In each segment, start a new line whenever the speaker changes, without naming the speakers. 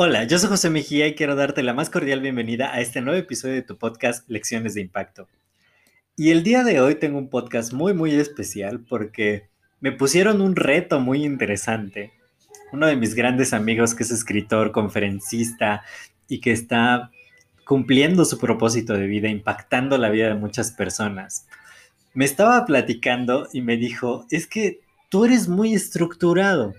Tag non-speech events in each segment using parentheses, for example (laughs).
Hola, yo soy José Mejía y quiero darte la más cordial bienvenida a este nuevo episodio de tu podcast Lecciones de Impacto. Y el día de hoy tengo un podcast muy muy especial porque me pusieron un reto muy interesante. Uno de mis grandes amigos que es escritor, conferencista y que está cumpliendo su propósito de vida, impactando la vida de muchas personas. Me estaba platicando y me dijo, es que tú eres muy estructurado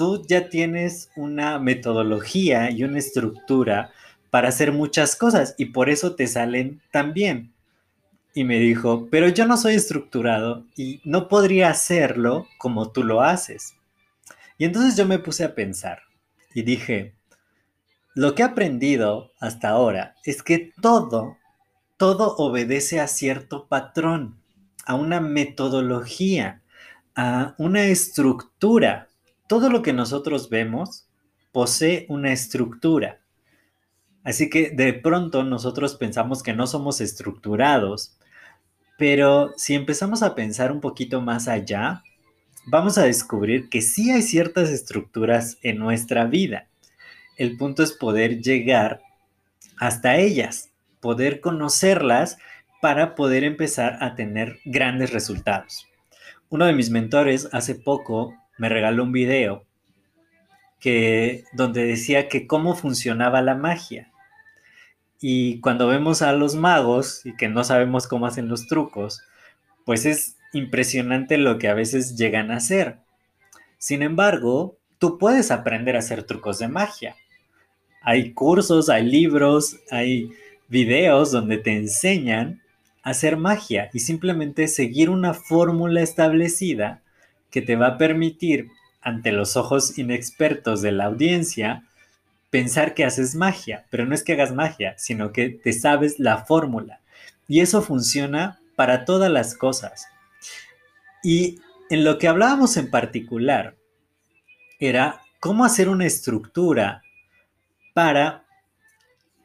tú ya tienes una metodología y una estructura para hacer muchas cosas y por eso te salen tan bien. Y me dijo, pero yo no soy estructurado y no podría hacerlo como tú lo haces. Y entonces yo me puse a pensar y dije, lo que he aprendido hasta ahora es que todo, todo obedece a cierto patrón, a una metodología, una estructura todo lo que nosotros vemos posee una estructura. Así que de pronto nosotros pensamos que no somos estructurados, pero si empezamos a pensar un poquito más allá, vamos a descubrir que sí hay ciertas estructuras en nuestra vida. El punto es poder llegar hasta ellas, poder conocerlas para poder empezar a tener grandes resultados. Uno de mis mentores hace poco me regaló un video que, donde decía que cómo funcionaba la magia. Y cuando vemos a los magos y que no sabemos cómo hacen los trucos, pues es impresionante lo que a veces llegan a hacer. Sin embargo, tú puedes aprender a hacer trucos de magia. Hay cursos, hay libros, hay videos donde te enseñan hacer magia y simplemente seguir una fórmula establecida que te va a permitir, ante los ojos inexpertos de la audiencia, pensar que haces magia, pero no es que hagas magia, sino que te sabes la fórmula. Y eso funciona para todas las cosas. Y en lo que hablábamos en particular era cómo hacer una estructura para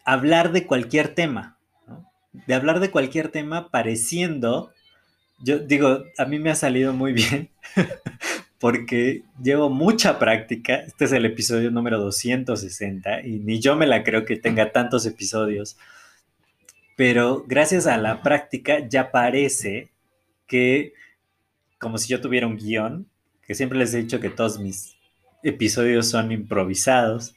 hablar de cualquier tema, de hablar de cualquier tema pareciendo yo digo, a mí me ha salido muy bien (laughs) porque llevo mucha práctica. Este es el episodio número 260 y ni yo me la creo que tenga tantos episodios. Pero gracias a la práctica ya parece que, como si yo tuviera un guion, que siempre les he dicho que todos mis episodios son improvisados.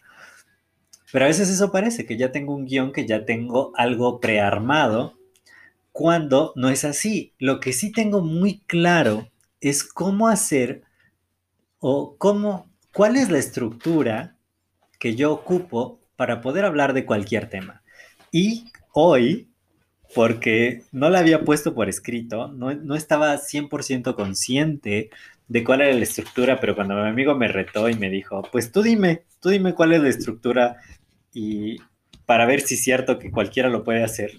Pero a veces eso parece, que ya tengo un guion, que ya tengo algo prearmado cuando no es así. Lo que sí tengo muy claro es cómo hacer o cómo, cuál es la estructura que yo ocupo para poder hablar de cualquier tema. Y hoy, porque no la había puesto por escrito, no, no estaba 100% consciente de cuál era la estructura, pero cuando mi amigo me retó y me dijo, pues tú dime, tú dime cuál es la estructura y para ver si es cierto que cualquiera lo puede hacer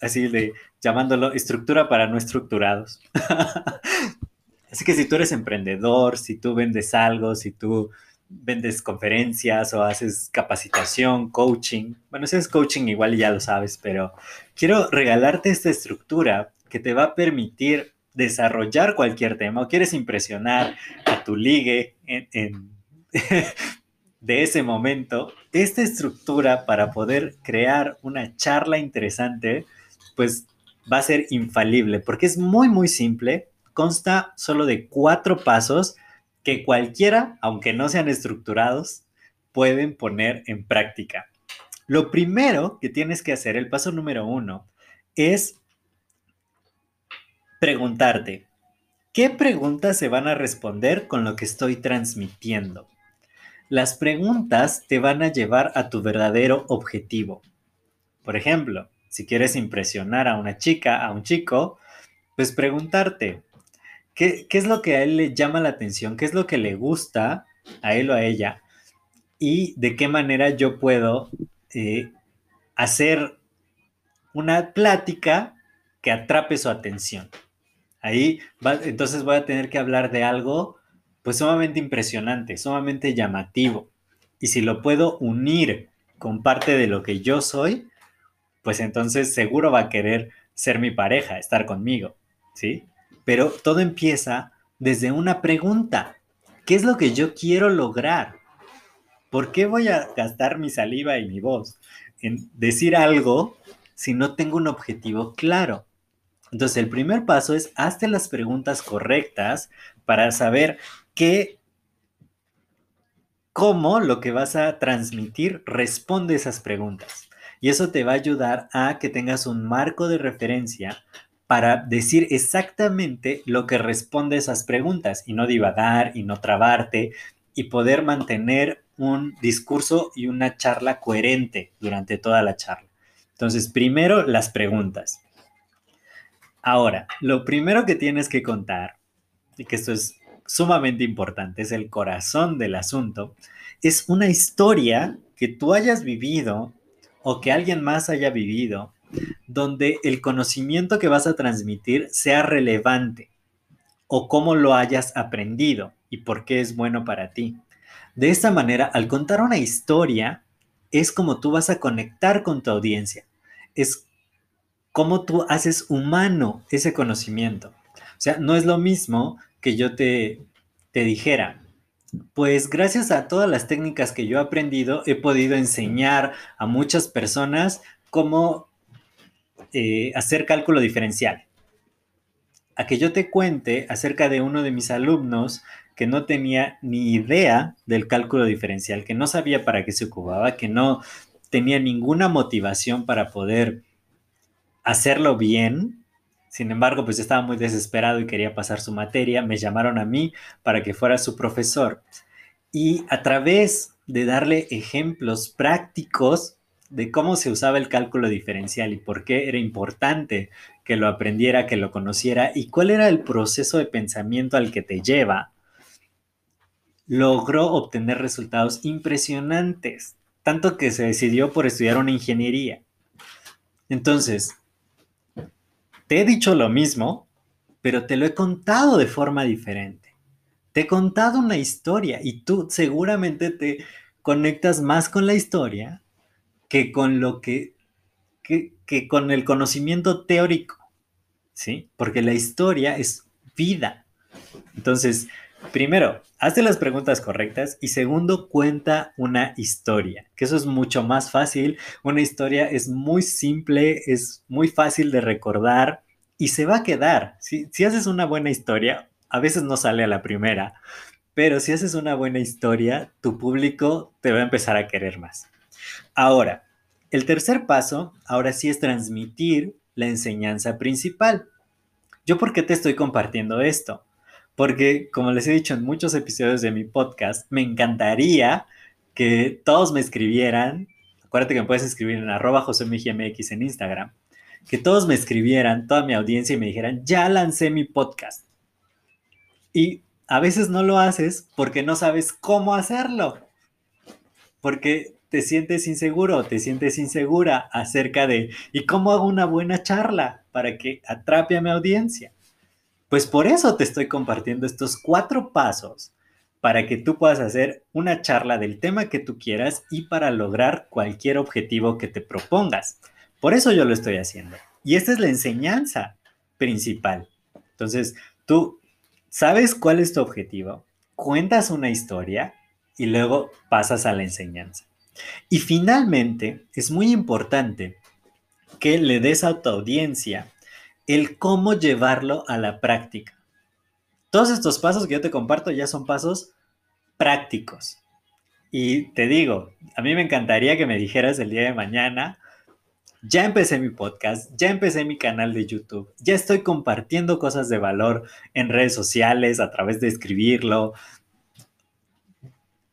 así de llamándolo estructura para no estructurados. (laughs) así que si tú eres emprendedor, si tú vendes algo, si tú vendes conferencias o haces capacitación, coaching, bueno, si es coaching igual ya lo sabes, pero quiero regalarte esta estructura que te va a permitir desarrollar cualquier tema o quieres impresionar a tu ligue en (laughs) de ese momento, esta estructura para poder crear una charla interesante, pues va a ser infalible, porque es muy, muy simple, consta solo de cuatro pasos que cualquiera, aunque no sean estructurados, pueden poner en práctica. Lo primero que tienes que hacer, el paso número uno, es preguntarte, ¿qué preguntas se van a responder con lo que estoy transmitiendo? Las preguntas te van a llevar a tu verdadero objetivo. Por ejemplo, si quieres impresionar a una chica, a un chico, pues preguntarte, ¿Qué, es lo que a él le llama la atención? ¿Qué es lo que le gusta a él o a ella? Y de qué manera yo puedo eh, hacer una plática que atrape su atención. Ahí entonces voy a tener que hablar de algo pues sumamente impresionante, sumamente llamativo. Y si lo puedo unir con parte de lo que yo soy, pues entonces seguro va a querer ser mi pareja, estar conmigo, ¿sí? Pero todo empieza desde una pregunta. ¿Qué es lo que yo quiero lograr? ¿Por qué voy a gastar mi saliva y mi voz en decir algo si no tengo un objetivo claro? Entonces, el primer paso es hazte las preguntas correctas para saber qué, cómo lo que vas a transmitir responde esas preguntas. Y eso te va a ayudar a que tengas un marco de referencia para decir exactamente lo que responde esas preguntas y no divagar y no trabarte y poder mantener un discurso y una charla coherente durante toda la charla. Entonces, primero las preguntas. Ahora, lo primero que tienes que contar, y que esto es sumamente importante, es el corazón del asunto, es una historia que tú hayas vivido o que alguien más haya vivido donde el conocimiento que vas a transmitir sea relevante o cómo lo hayas aprendido y por qué es bueno para ti. De esta manera, al contar una historia, es como tú vas a conectar con tu audiencia. Es como tú haces humano ese conocimiento. O sea, no es lo mismo que yo te, te dijera, pues gracias a todas las técnicas que yo he aprendido, he podido enseñar a muchas personas cómo eh, hacer cálculo diferencial. A que yo te cuente acerca de uno de mis alumnos que no tenía ni idea del cálculo diferencial, que no sabía para qué se ocupaba, que no tenía ninguna motivación para poder hacerlo bien. Sin embargo, pues estaba muy desesperado y quería pasar su materia. Me llamaron a mí para que fuera su profesor. Y a través de darle ejemplos prácticos de cómo se usaba el cálculo diferencial y por qué era importante que lo aprendiera, que lo conociera y cuál era el proceso de pensamiento al que te lleva, logró obtener resultados impresionantes, tanto que se decidió por estudiar una ingeniería. Entonces, te he dicho lo mismo, pero te lo he contado de forma diferente. Te he contado una historia y tú seguramente te conectas más con la historia que con lo que, que, con el conocimiento teórico, ¿sí? Porque la historia es vida. Entonces, primero, hazte las preguntas correctas y segundo, cuenta una historia, que eso es mucho más fácil. Una historia es muy simple, es muy fácil de recordar y se va a quedar. Si, si haces una buena historia, a veces no sale a la primera, pero si haces una buena historia, tu público te va a empezar a querer más. Ahora, el tercer paso, ahora sí es transmitir la enseñanza principal. ¿Yo por qué te estoy compartiendo esto? Porque, como les he dicho en muchos episodios de mi podcast, me encantaría que todos me escribieran, acuérdate que me puedes escribir en arroba josemgmx en Instagram, que todos me escribieran, toda mi audiencia y me dijeran, ya lancé mi podcast. Y a veces no lo haces porque no sabes cómo hacerlo. Porque te sientes inseguro, te sientes insegura acerca de, ¿y cómo hago una buena charla para que atrape a mi audiencia? Pues por eso te estoy compartiendo estos cuatro pasos para que tú puedas hacer una charla del tema que tú quieras y para lograr cualquier objetivo que te propongas. Por eso yo lo estoy haciendo. Y esta es la enseñanza principal. Entonces, tú sabes cuál es tu objetivo, cuentas una historia y luego pasas a la enseñanza. Y finalmente, es muy importante que le des a tu audiencia el cómo llevarlo a la práctica. Todos estos pasos que yo te comparto ya son pasos prácticos. Y te digo, a mí me encantaría que me dijeras el día de mañana, ya empecé mi podcast, ya empecé mi canal de YouTube, ya estoy compartiendo cosas de valor en redes sociales a través de escribirlo,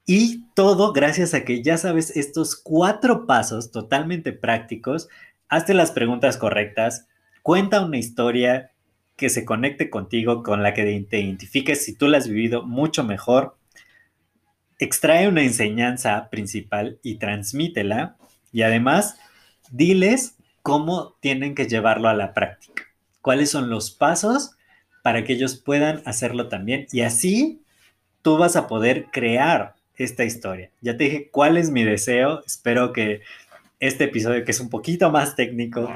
y todo gracias a que ya sabes estos cuatro pasos totalmente prácticos. Hazte las preguntas correctas, cuenta una historia que se conecte contigo, con la que te identifiques, si tú la has vivido mucho mejor, extrae una enseñanza principal y transmítela y además diles cómo tienen que llevarlo a la práctica, cuáles son los pasos para que ellos puedan hacerlo también y así tú vas a poder crear esta historia. Ya te dije cuál es mi deseo, espero que este episodio que es un poquito más técnico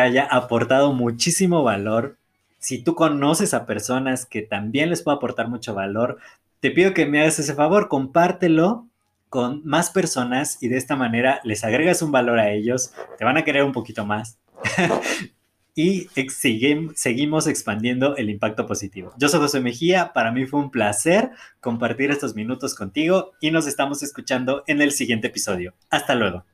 haya aportado muchísimo valor. Si tú conoces a personas que también les puede aportar mucho valor, te pido que me hagas ese favor, compártelo con más personas y de esta manera les agregas un valor a ellos, te van a querer un poquito más (laughs) y seguimos expandiendo el impacto positivo. Yo soy José Mejía, para mí fue un placer compartir estos minutos contigo y nos estamos escuchando en el siguiente episodio. Hasta luego.